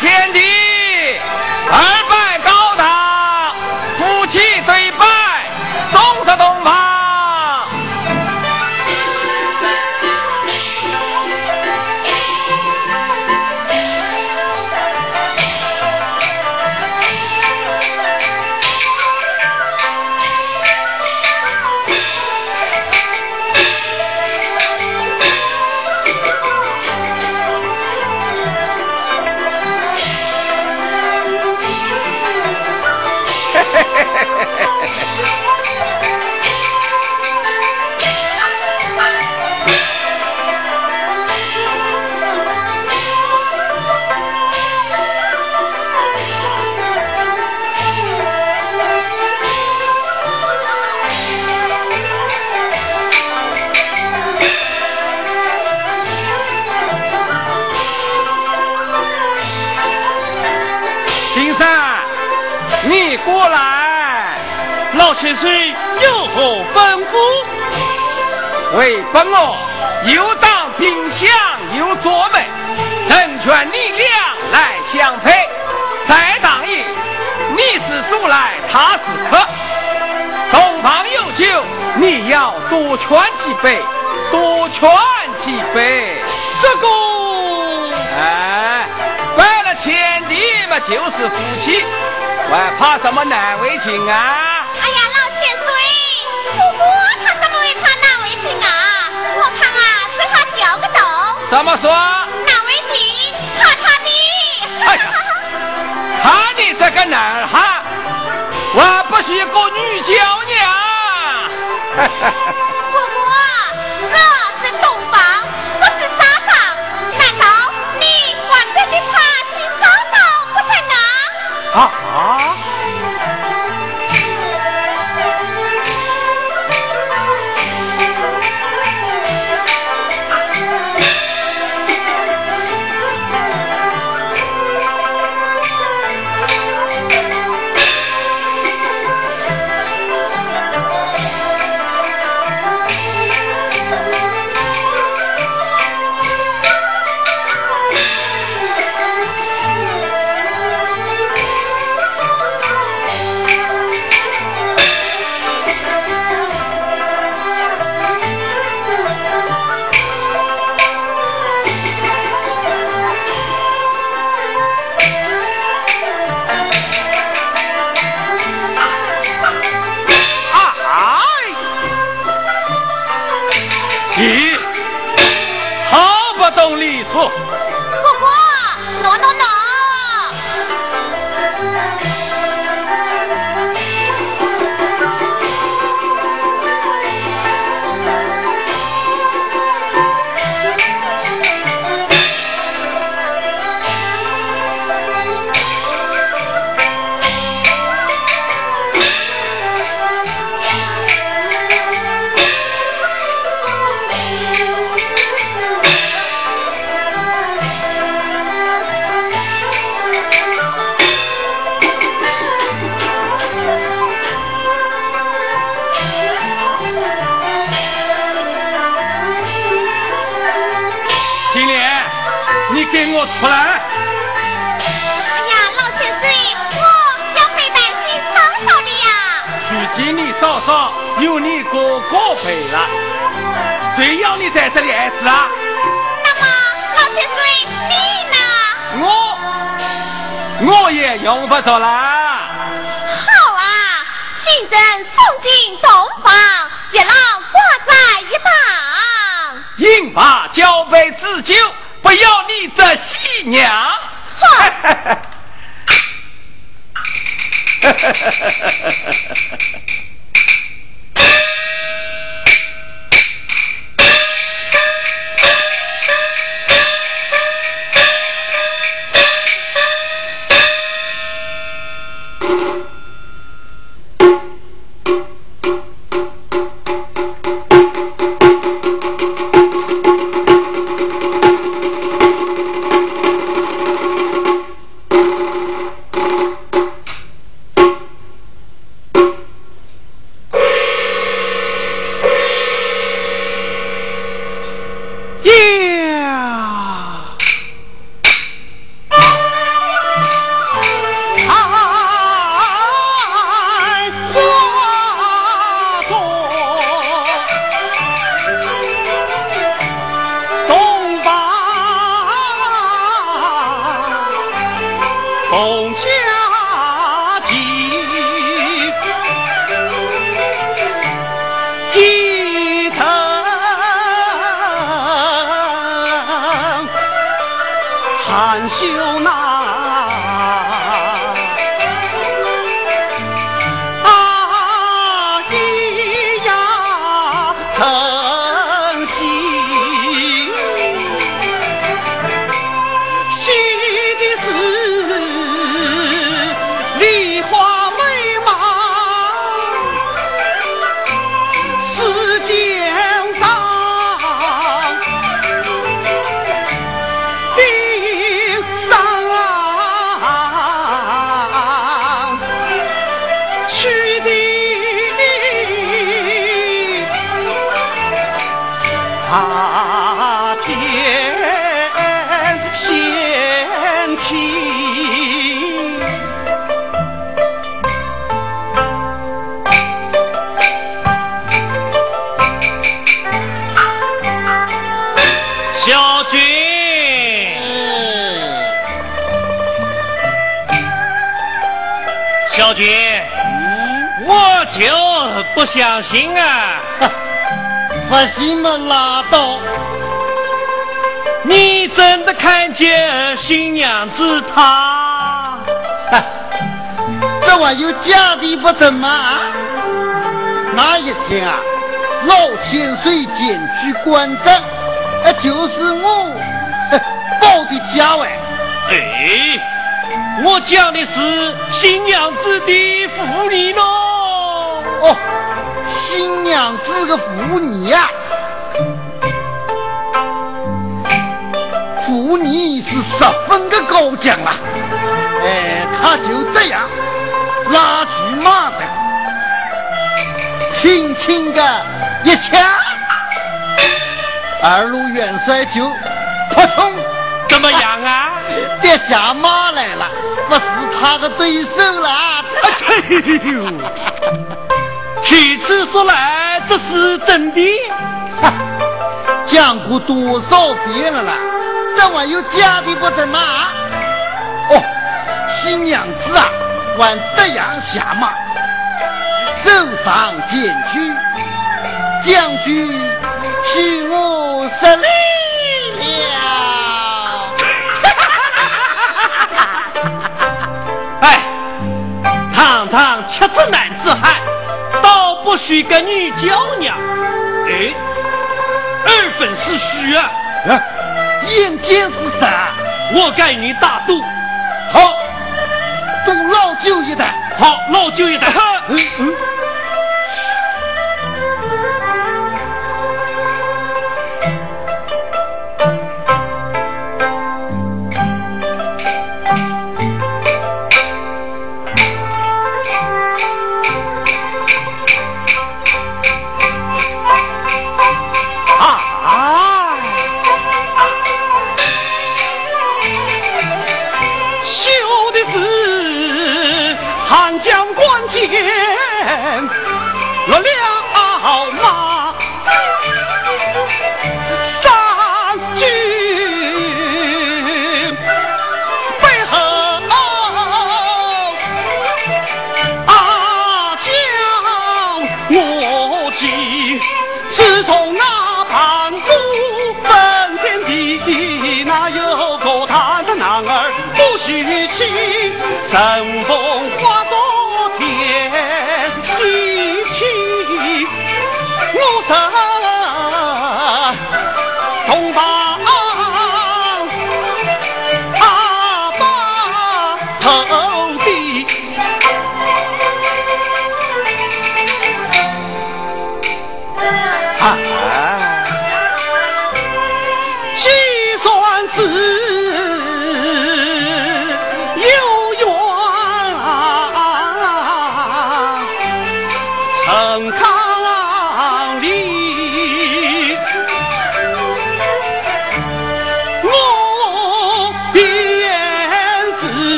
天地。老千岁有何吩咐？为本我又当兵相又做媒，人权力量来相配。再当一，你是主来，他是客。东方有酒，你要多劝几杯，多劝几杯。这个，哎，拜了天地嘛，就是夫妻。还怕什么难为情啊？怎么说？难为情，怕他的。哎呀，怕的这个男孩，我不是一个女娇娘。走了。谁要你在这里碍事啊？那么我去随你呢？我我也用不着啦好啊，新人送进洞房，月老挂在一旁。饮罢交杯自酒，不要你这喜娘。哈。不相信啊！不信嘛，拉倒！你真的看见新娘子她？这玩意假的不成吗？那一天啊，老天水检举官账，哎，就是我报的假外。哎。我讲的是新娘子的福利咯。哦，新娘子的妇女呀，妇女是十分的高强啊。哎，他就这样拉住马的，轻轻的一枪，二路元帅就扑通，怎么样啊？跌下马来了。不是他的对手了。哎呦，其次说来，这是真的。讲过多少遍了啦？这玩意假的不成吗？哦，新娘子啊，还这样下马，走上前去，将军许我失礼了。哎堂堂七子男子汉，倒不许跟女娇娘。哎，二分是虚啊！眼见是啥，我该你大赌。好，赌老九一代。好，老九一代。嗯嗯。time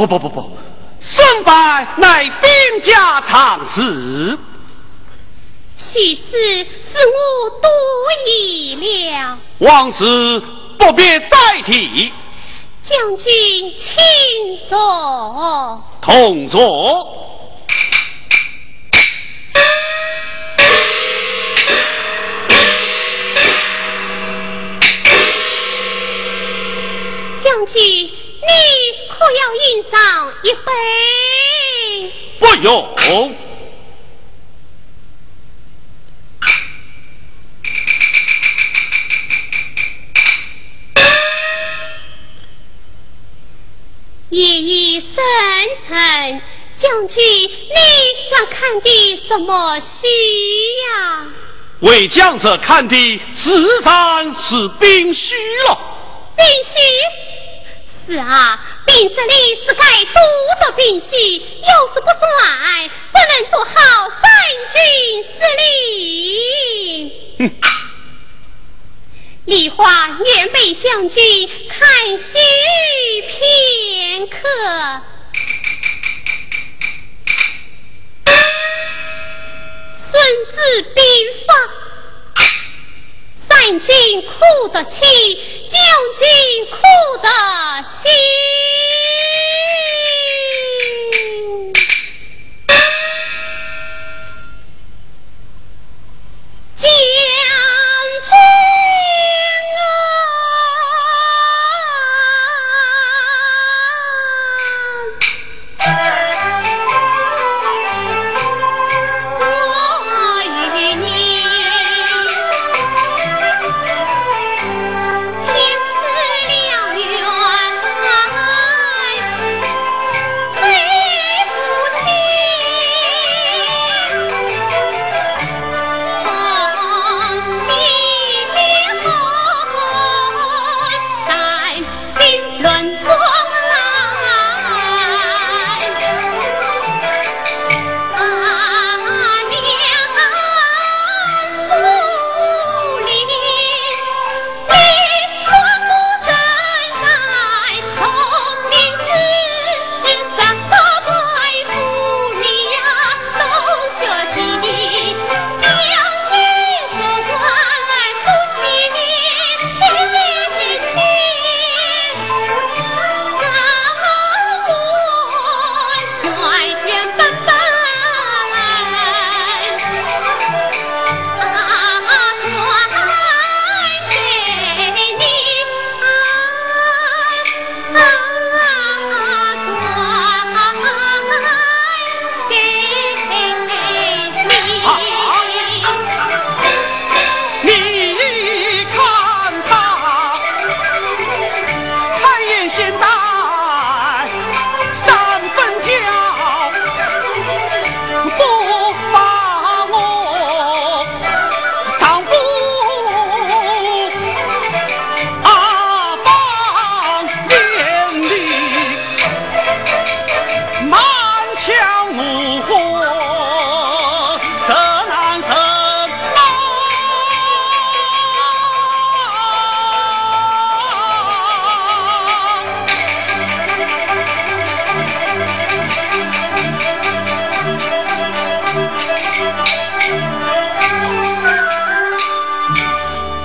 不不不不，胜败乃兵家常事。其次是我多疑了。往事不必再提。将军，请坐。同坐。将军。你可要饮上一杯？不用。夜已深沉，将军，你想看的什么戏呀？为将者看的自然是兵虚了。兵虚。是啊，兵这里是该多的兵器，要是不送来，不能做好三军司令。哼！梨花愿被将军看虚片刻。孙子兵法。三军哭得泣，将军哭得心。姐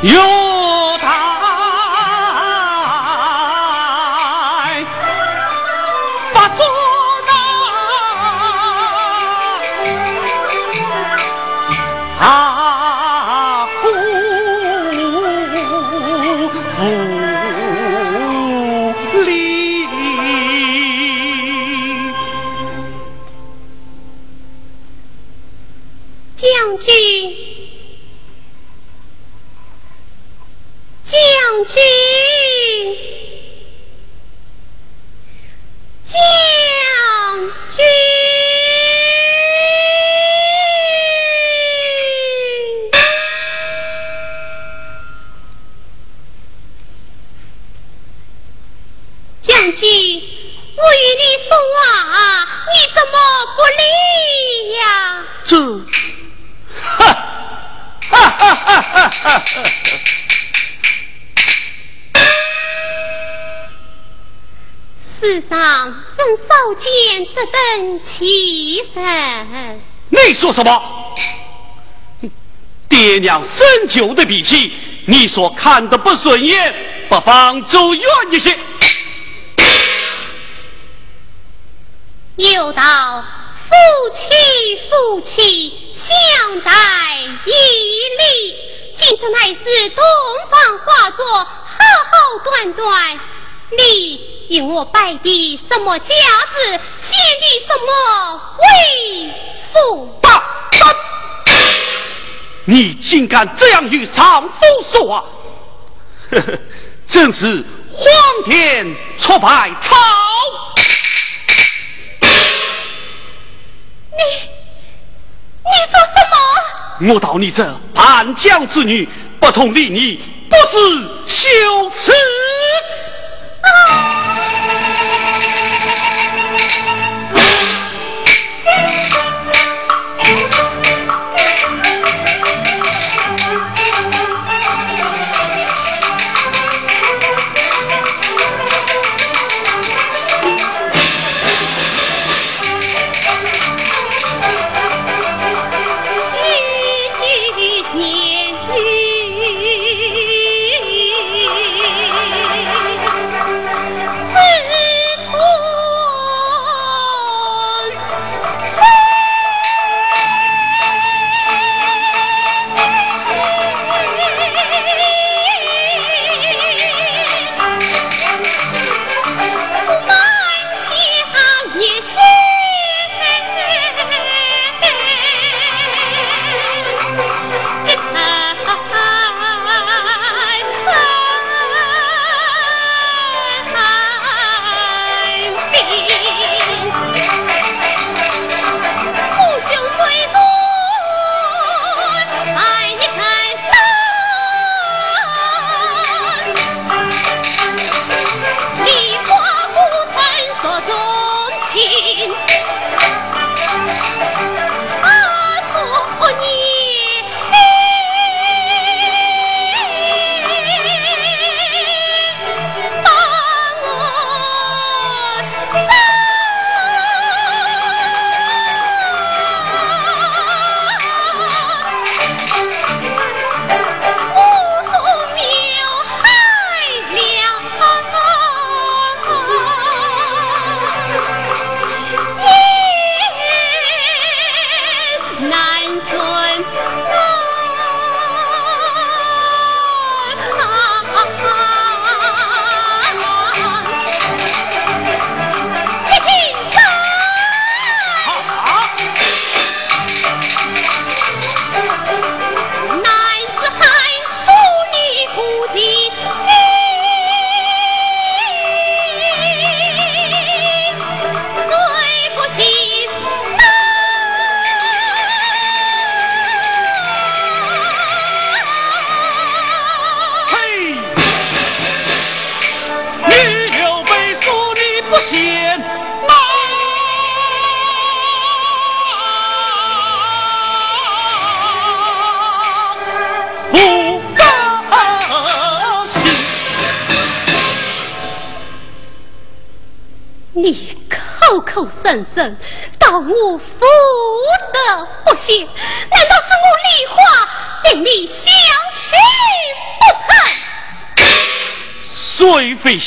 You 你说什么？爹娘生就的脾气，你所看的不顺眼，不妨走远一些。又道夫妻夫妻相待以礼，今次乃是洞房花烛，好好端端。你与我拜的什么家子，献的什么威风？大你竟敢这样与丈夫说话，呵呵，真是荒天出百草！你，你说什么？我道你这叛将之女，不同礼仪，不知羞耻。啊！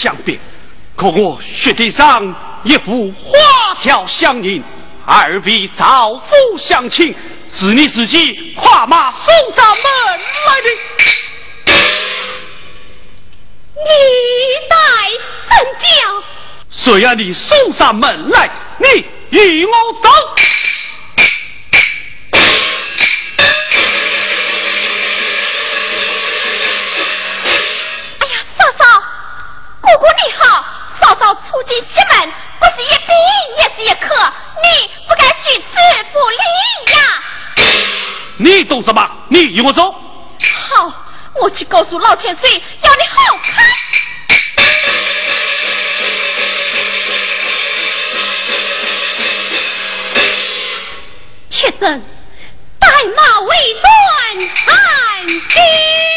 相别，可我雪地上一副花桥相迎，二位造夫相亲，是你自己跨马送上门来的。你待怎讲？谁让你送上门来。你与我走。与我走。好，我去告诉老千岁，要你好看。铁生，带马为转，汉将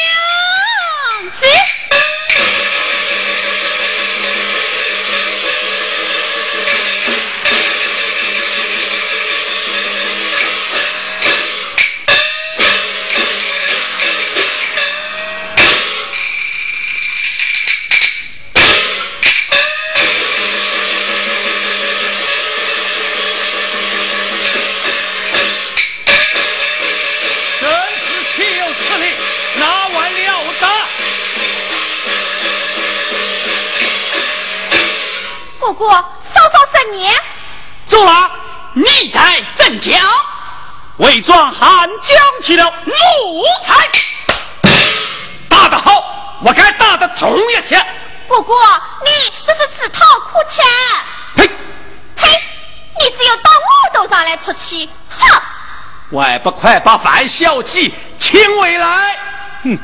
代镇江，伪装汉将起了奴才，打得好，我该打得重一些。不过你这是自讨苦吃。呸呸！你只有到我头上来出气，哼！我还不快把范小姐请回来？哼，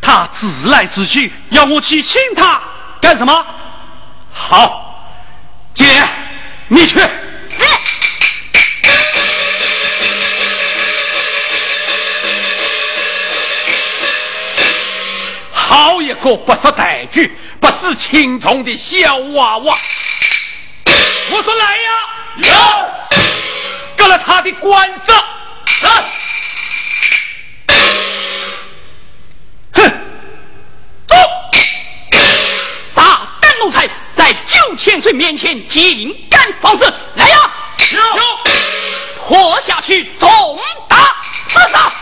他自来自去，要我去请他干什么？好。姐，你去。好一个不识抬举、不知轻重的小娃娃！我说来呀，有，割了他的官子。哼，走，大胆奴才！在九千岁面前竟敢放肆！来呀，拖下去，重打死他！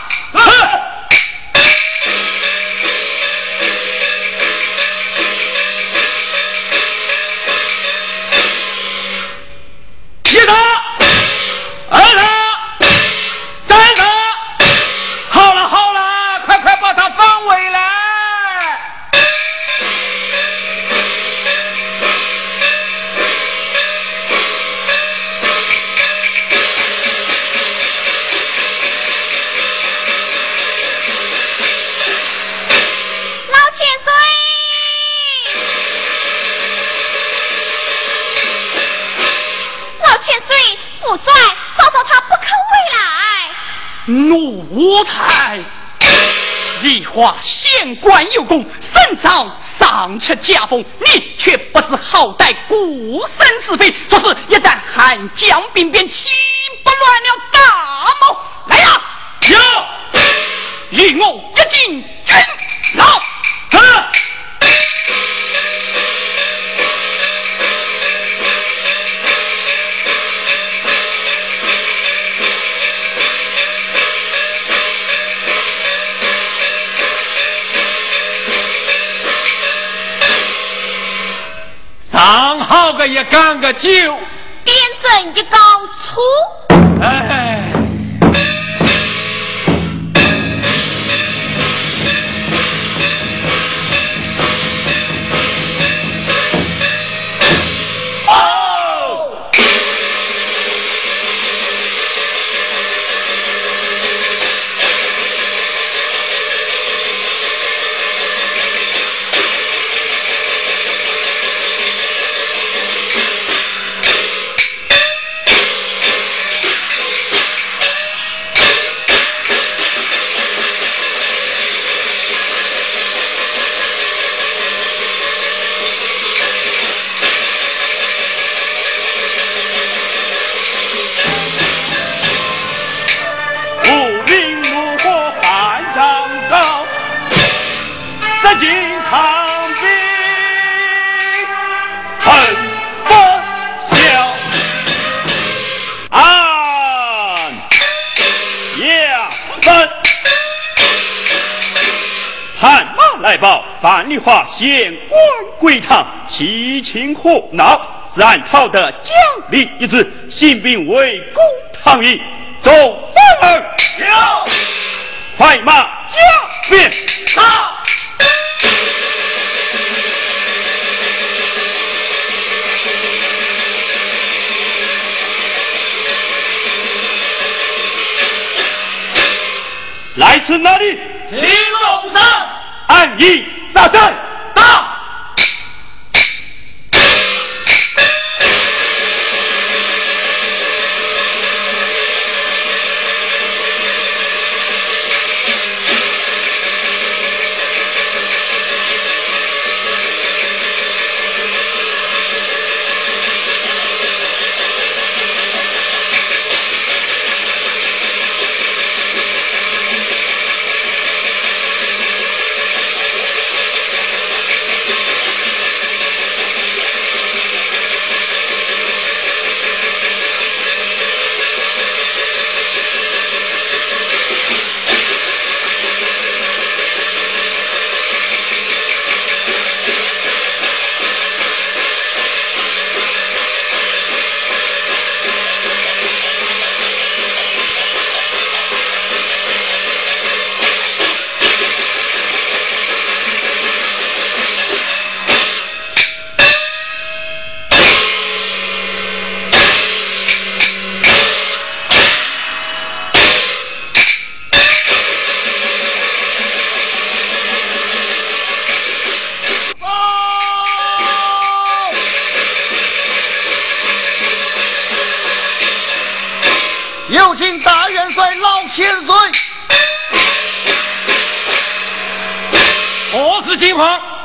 尚且家风，你却不知好歹，孤身是非，说是一旦汉江兵变，岂不乱了大谋？来呀，有，与我一进军牢。好个也干个酒，变成一缸醋。县官归堂，其情火闹，是暗讨的奖励一职，新兵围攻唐营，众反儿有，快马加鞭，到。来来自哪里？青龙山。按一扎阵。到。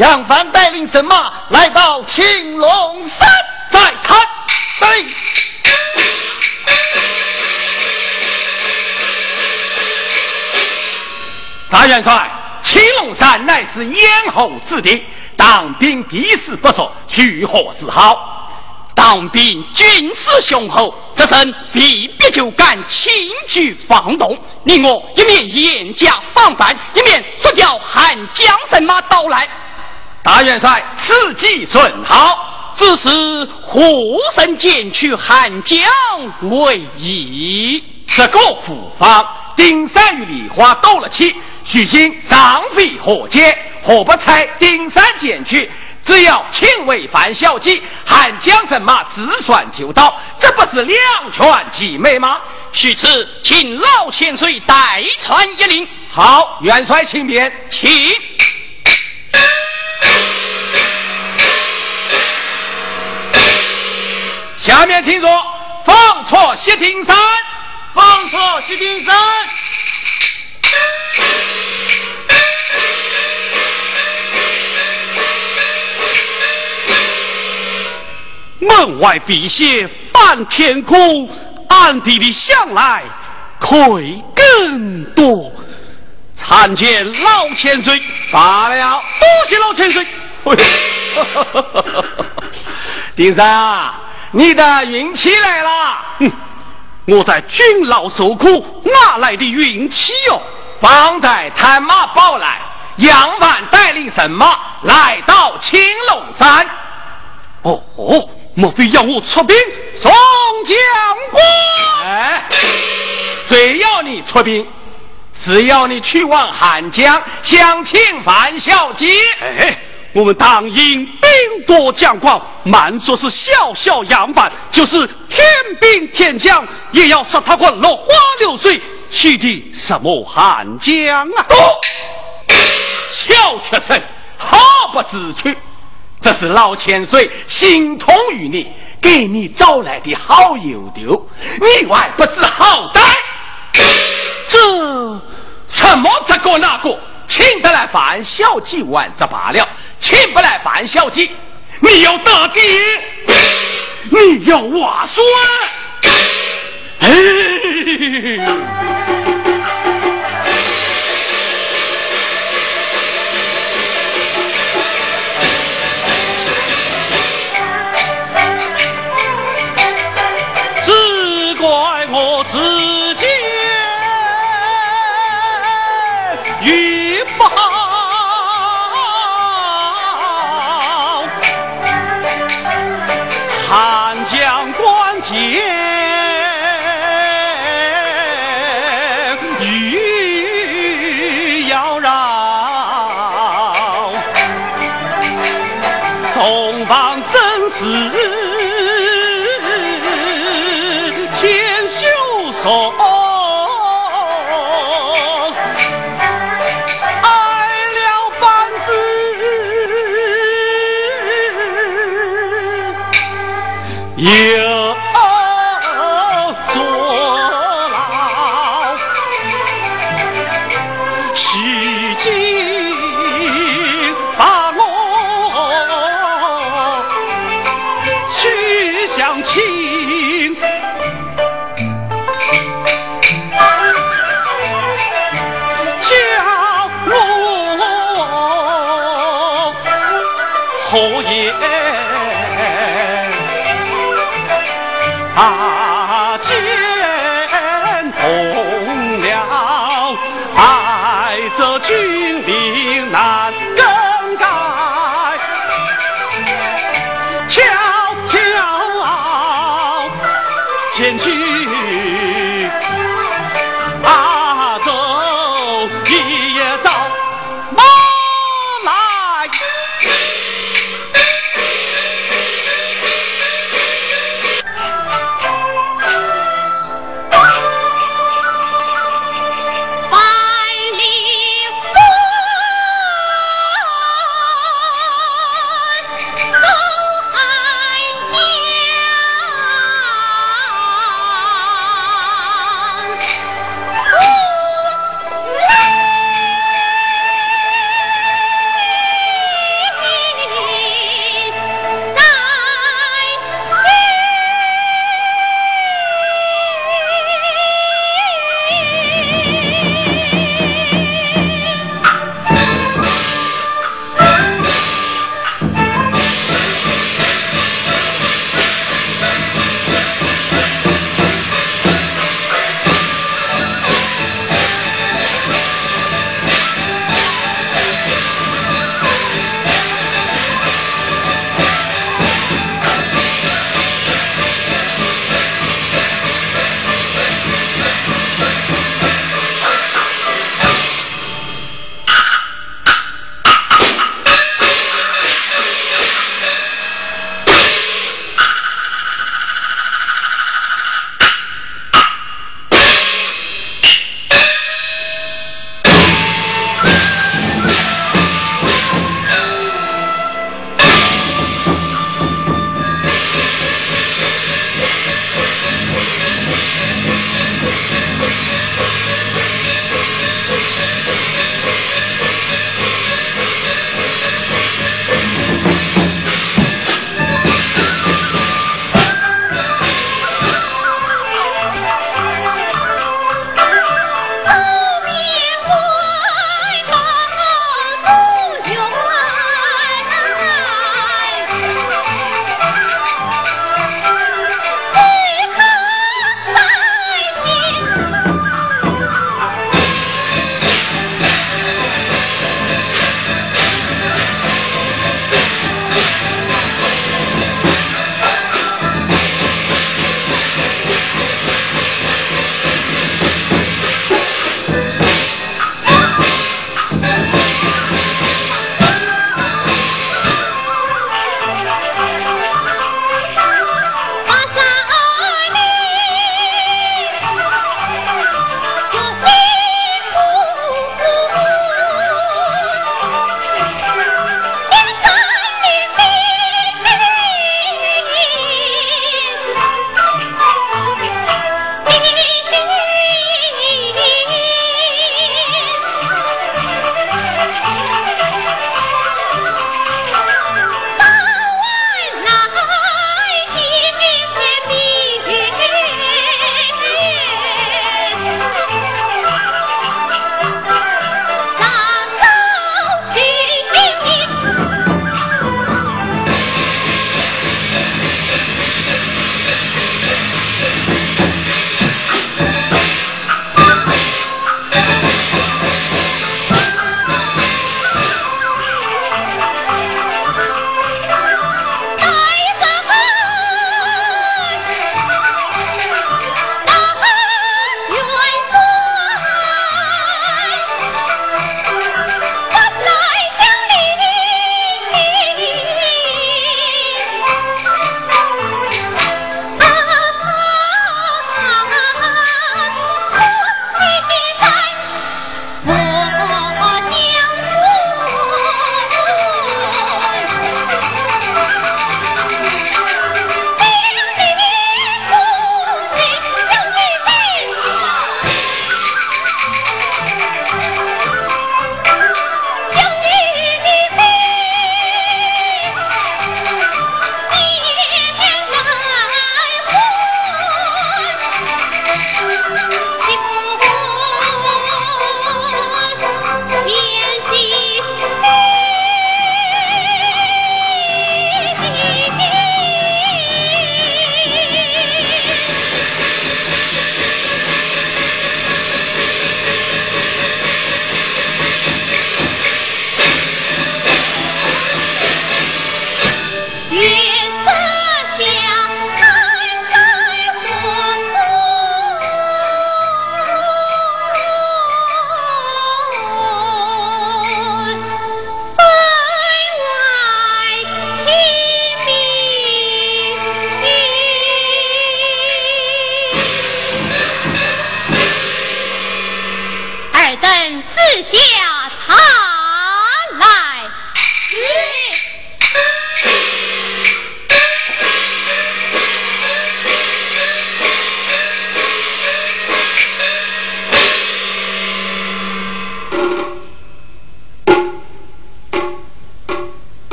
杨帆带领神马来到青龙山，再看。对。大元帅，青龙山乃是咽喉之地，当兵必死不说，如何是好？当兵军事雄厚，这身必必就敢轻举放动。你我一面严加防范，一面速调汉江神马到来。大元帅，此计甚好，只是护神剪去汉江为宜。这个复方，丁山与梨花斗了气，许昕上非何解？何不采丁山剪去？只要轻违犯小计，汉江神马自算就到，这不是两全其美吗？许此，请老千岁代传一令。好，元帅请便，请。下面请坐，放错西亭山，放错西亭山。门外笔写翻天空，暗地里想来愧更多。参见老千岁，罢了。多谢老千岁。丁三啊，你的运气来了。哼，我在军牢受苦，哪来的运气哟？方才探马报来，杨帆带领神马来到青龙山。哦哦。莫非要我出兵宋将军？哎，谁要你出兵？只要你去往汉江，向侵犯小姐。哎，我们当应兵多将广，满说是小小杨帆，就是天兵天将，也要杀他个落花流水，去的什么汉江啊？小学生，毫不知趣。这是老千岁心痛于你，给你找来的好友丢，你还不知好歹？这什么这个那个，请得来烦小计玩则罢了，请不来烦小计，你要打的，你要瓦酸，哎。Yeah.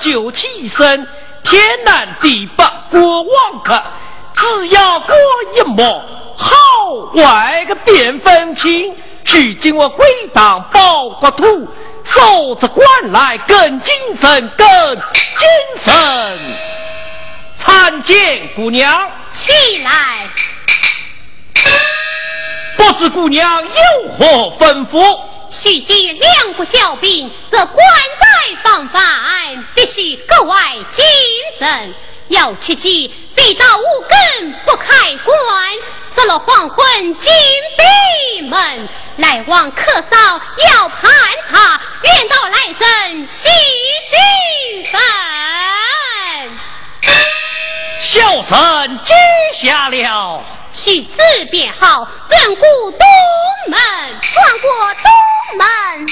就起身，天南地北过望客，只要过一幕，好坏个便分清。如今我归当报国土，守着官来更精神，更精神。参见姑娘，起来。不知姑娘有何吩咐？须知两国交兵，则关在防范，必须格外谨慎。要切记，非到五更不开关，失了黄昏进闭门。来往客嫂要盘查，愿到来生细询分。小生记下了。许此便好，转过东门，转过东门。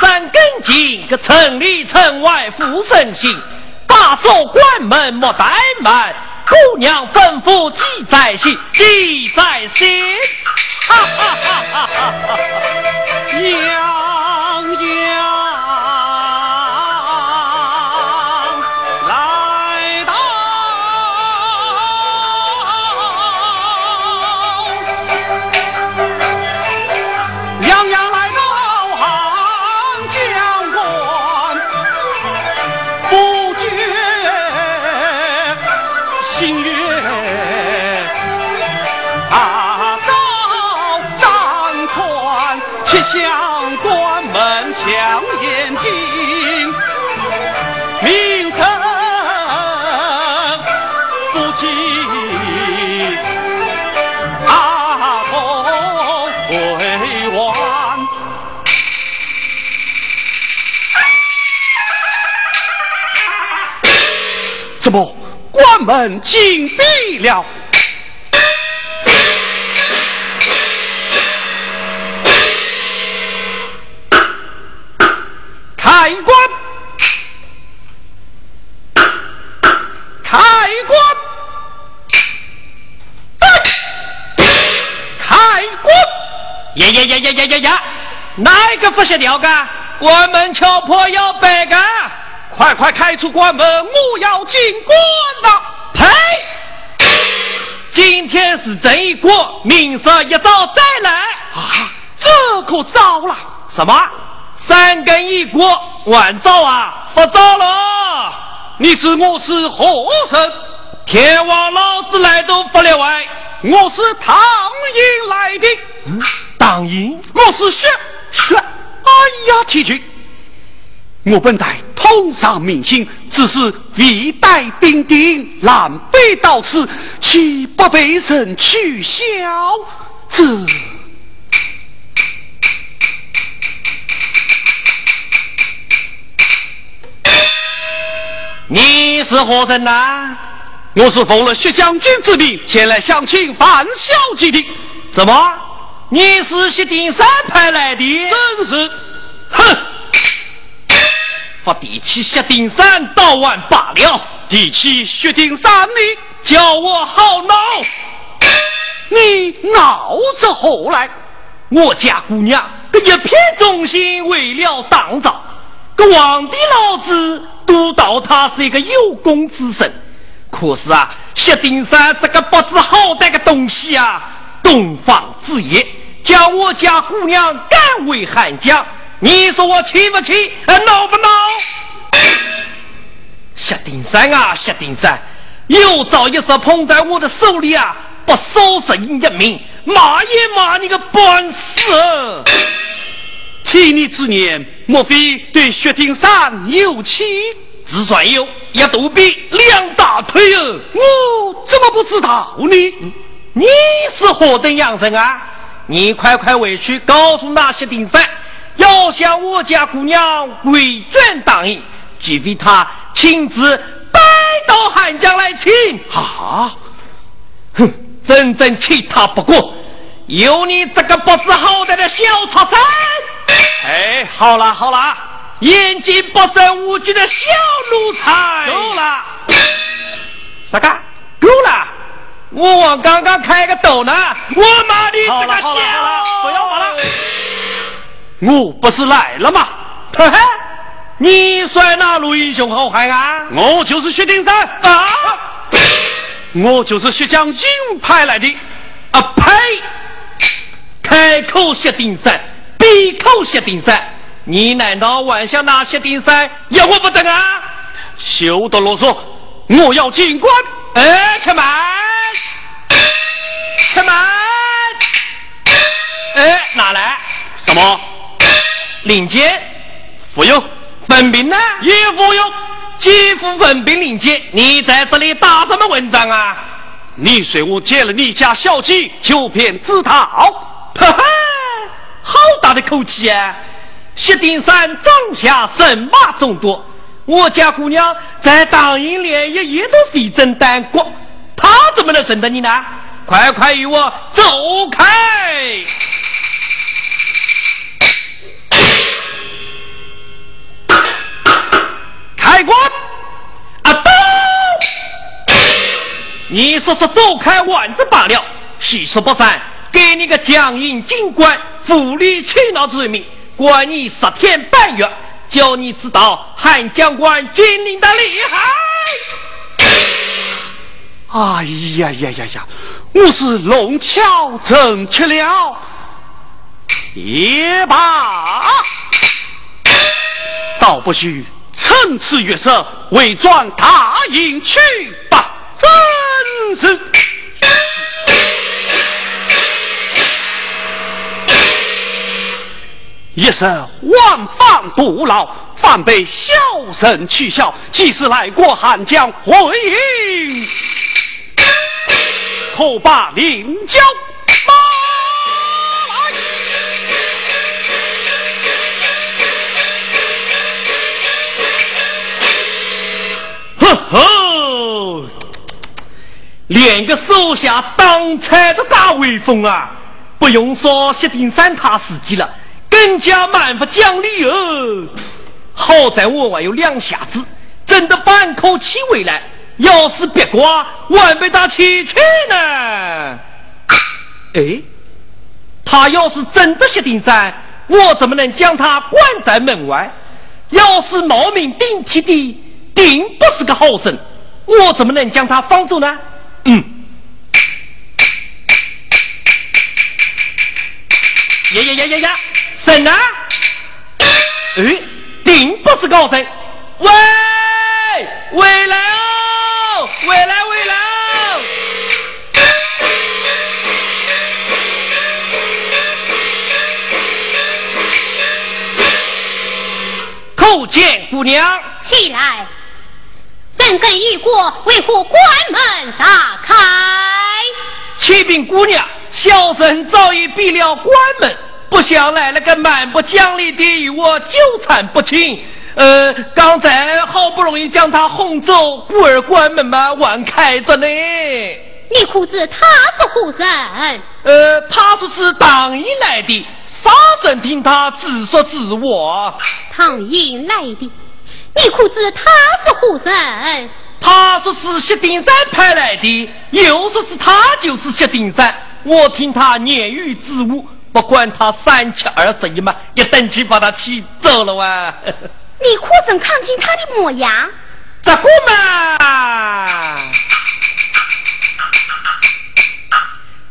三更前，个城里城外富生心，把守关门莫怠慢，姑娘吩咐记在心，记在心。哈哈哈哈哈哈！娘关门紧闭了？开关，开关，开关！呀呀呀呀呀呀呀！哪个不晓得个？关门敲破要白干！快快开出关门，我要进关了！呸！今天是正一过，明日一早再来。啊，这可糟了！什么？三更一过，晚照啊，不早了。你知我是何人？天王老子来都不例外，我是唐营来的。嗯，唐营？我是薛薛。哎呀，提君。我本待通上民心，只是未待兵丁，南北到此，岂不被人取笑？这你是何人呐？我是奉了薛将军之命前来相请范小姐的。怎么？你是薛丁山派来的？真是，哼！把地起薛丁山到完罢了。地起薛丁山，你叫我好恼。你闹着何来？我家姑娘这一片忠心，为了党朝，这皇帝老子都道他是一个有功之臣。可是啊，薛丁山这个不知好歹的东西啊，东方之业，将我家姑娘赶回汉将。你说我气不气？恼不恼？薛丁山啊，薛丁山，有朝一日碰在我的手里啊，不收拾你一命，骂也骂你个半死！替你之言，莫非对薛丁山有气？只算有，一肚皮两大腿哦！我怎么不知道呢？你是何等样人啊？你快快回去告诉那些丁三，要想我家姑娘回转答应，除非他亲自带到汉江来请。啊！哼，真正气他不过，有你这个不知好歹的小畜生！哎，好了好了，眼睛不生无惧的小奴才，够了！啥个？够了！我往刚刚开个斗呢，我骂你这个小，不要我了，我不是来了吗？嘿嘿，你算哪路英雄好汉啊？我就是薛丁山啊！我就是薛将军派来的。啊呸！开口薛丁山，闭口薛丁山，你难道还想拿薛丁山要我不成啊？休得啰嗦，我要进关。哎，开门！开门！哎，哪来？什么？领结？不用。文凭呢？也不用。几副文凭领结？你在这里打什么文章啊？你说我见了你家小姐，就骗自讨？哈哈，好大的口气啊！薛丁山帐下神马众多，我家姑娘在党营连一夜都非正单过，她怎么能认得你呢？快快与我走开！开关！啊，走！你说是走开万子罢了，虚说不善，给你个江阴警官无理取闹之名，关你十天半月，叫你知道汉将官军令的厉害。哎呀呀呀呀！我是弄巧成去了，也罢，倒不许趁此月色伪装大营去吧。真是一生万般不劳，反被小人取笑。即使来过汉江回营，可把领教哦吼，连个手下当差都大威风啊！不用说薛丁山他自己了，更加蛮不讲理哦。好在我还有两下子，争得半口气回来。要是别挂，万被他气去呢。哎，他要是真的薛丁山，我怎么能将他关在门外？要是冒名顶替的，定不是个好人，我怎么能将他放走呢？嗯。呀呀呀呀呀！神啊！哎，定不是高神。喂，回来哦！回来，回来！叩见姑娘。起来，人更已过，为何关门大开？启禀姑娘，小生早已闭了关门，不想来了个蛮不讲理的与我纠缠不清。呃，刚才好不容易将他轰走，故而关门嘛，还开着呢。你可知他是何人？呃，他说是唐营来的，啥人听他自说自话。唐营来的，你可知他是何人？他说是薛丁山派来的，又说是他就是薛丁山。我听他言语之物，不管他三七二十一嘛，一等气把他气走了哇！你可曾看清他的模样？咋个嘛？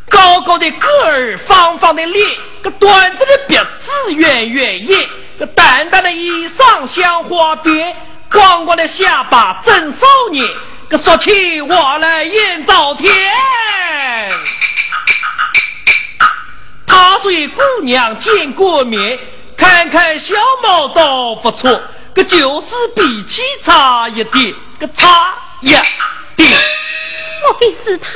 高高的个儿，方方的脸，个端着的鼻子，圆圆眼，个淡淡的衣裳像花边，光光的下巴真少年，个说起话来眼遭天。他说：“姑娘见过面，看看小貌倒不错。”个就是脾气差一点，个差一点。莫非是他？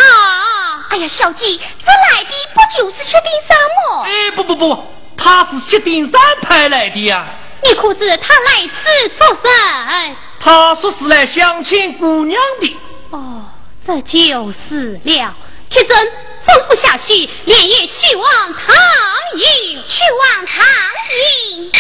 哎呀，小姐，这来的不就是薛丁山吗？哎，不不不，他是薛丁山派来的呀。你可知他来此作甚？他说是来相亲姑娘的。哦，这就是了。铁真，吩咐下去，连夜去往唐营，去往唐营。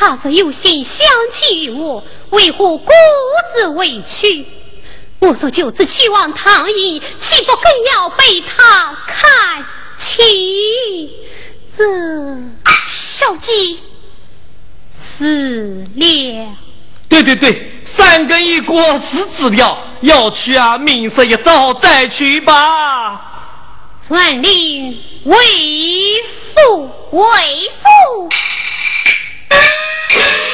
他说有心相亲于我，为何孤自委屈？我说就此去往唐营，岂不更要被他看起？这小鸡死了。对对对，三更一过是知了，要去啊，明日一早再去吧。传令为父，为父。Yeah.